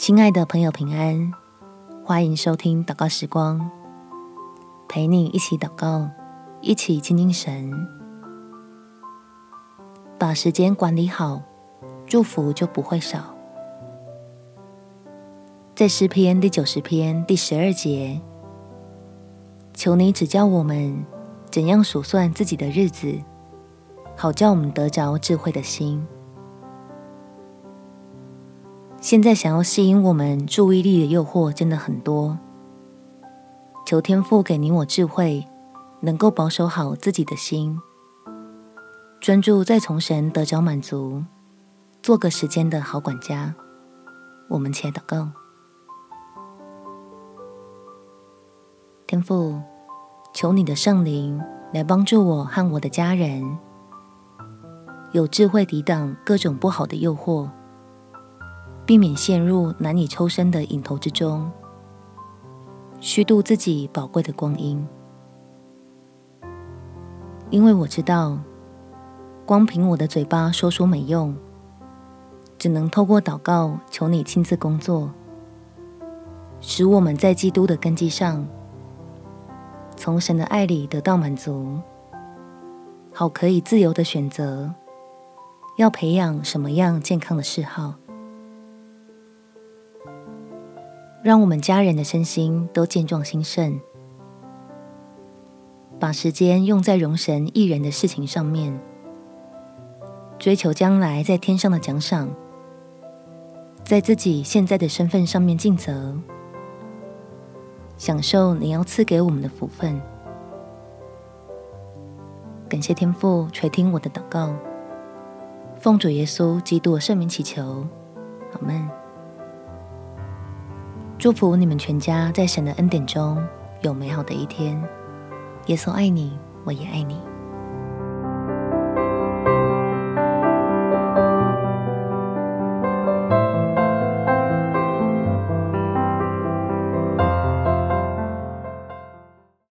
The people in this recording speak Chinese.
亲爱的朋友，平安！欢迎收听祷告时光，陪你一起祷告，一起亲近神，把时间管理好，祝福就不会少。在诗篇第九十篇第十二节，求你指教我们怎样数算自己的日子，好叫我们得着智慧的心。现在想要吸引我们注意力的诱惑真的很多，求天父给你我智慧，能够保守好自己的心，专注在从神得着满足，做个时间的好管家。我们且祷告，天父，求你的圣灵来帮助我和我的家人，有智慧抵挡各种不好的诱惑。避免陷入难以抽身的瘾头之中，虚度自己宝贵的光阴。因为我知道，光凭我的嘴巴说说没用，只能透过祷告求你亲自工作，使我们在基督的根基上，从神的爱里得到满足，好可以自由的选择，要培养什么样健康的嗜好。让我们家人的身心都健壮兴盛，把时间用在容神益人的事情上面，追求将来在天上的奖赏，在自己现在的身份上面尽责，享受你要赐给我们的福分。感谢天父垂听我的祷告，奉主耶稣基督的圣名祈求，阿门。祝福你们全家在神的恩典中有美好的一天。耶稣爱你，我也爱你。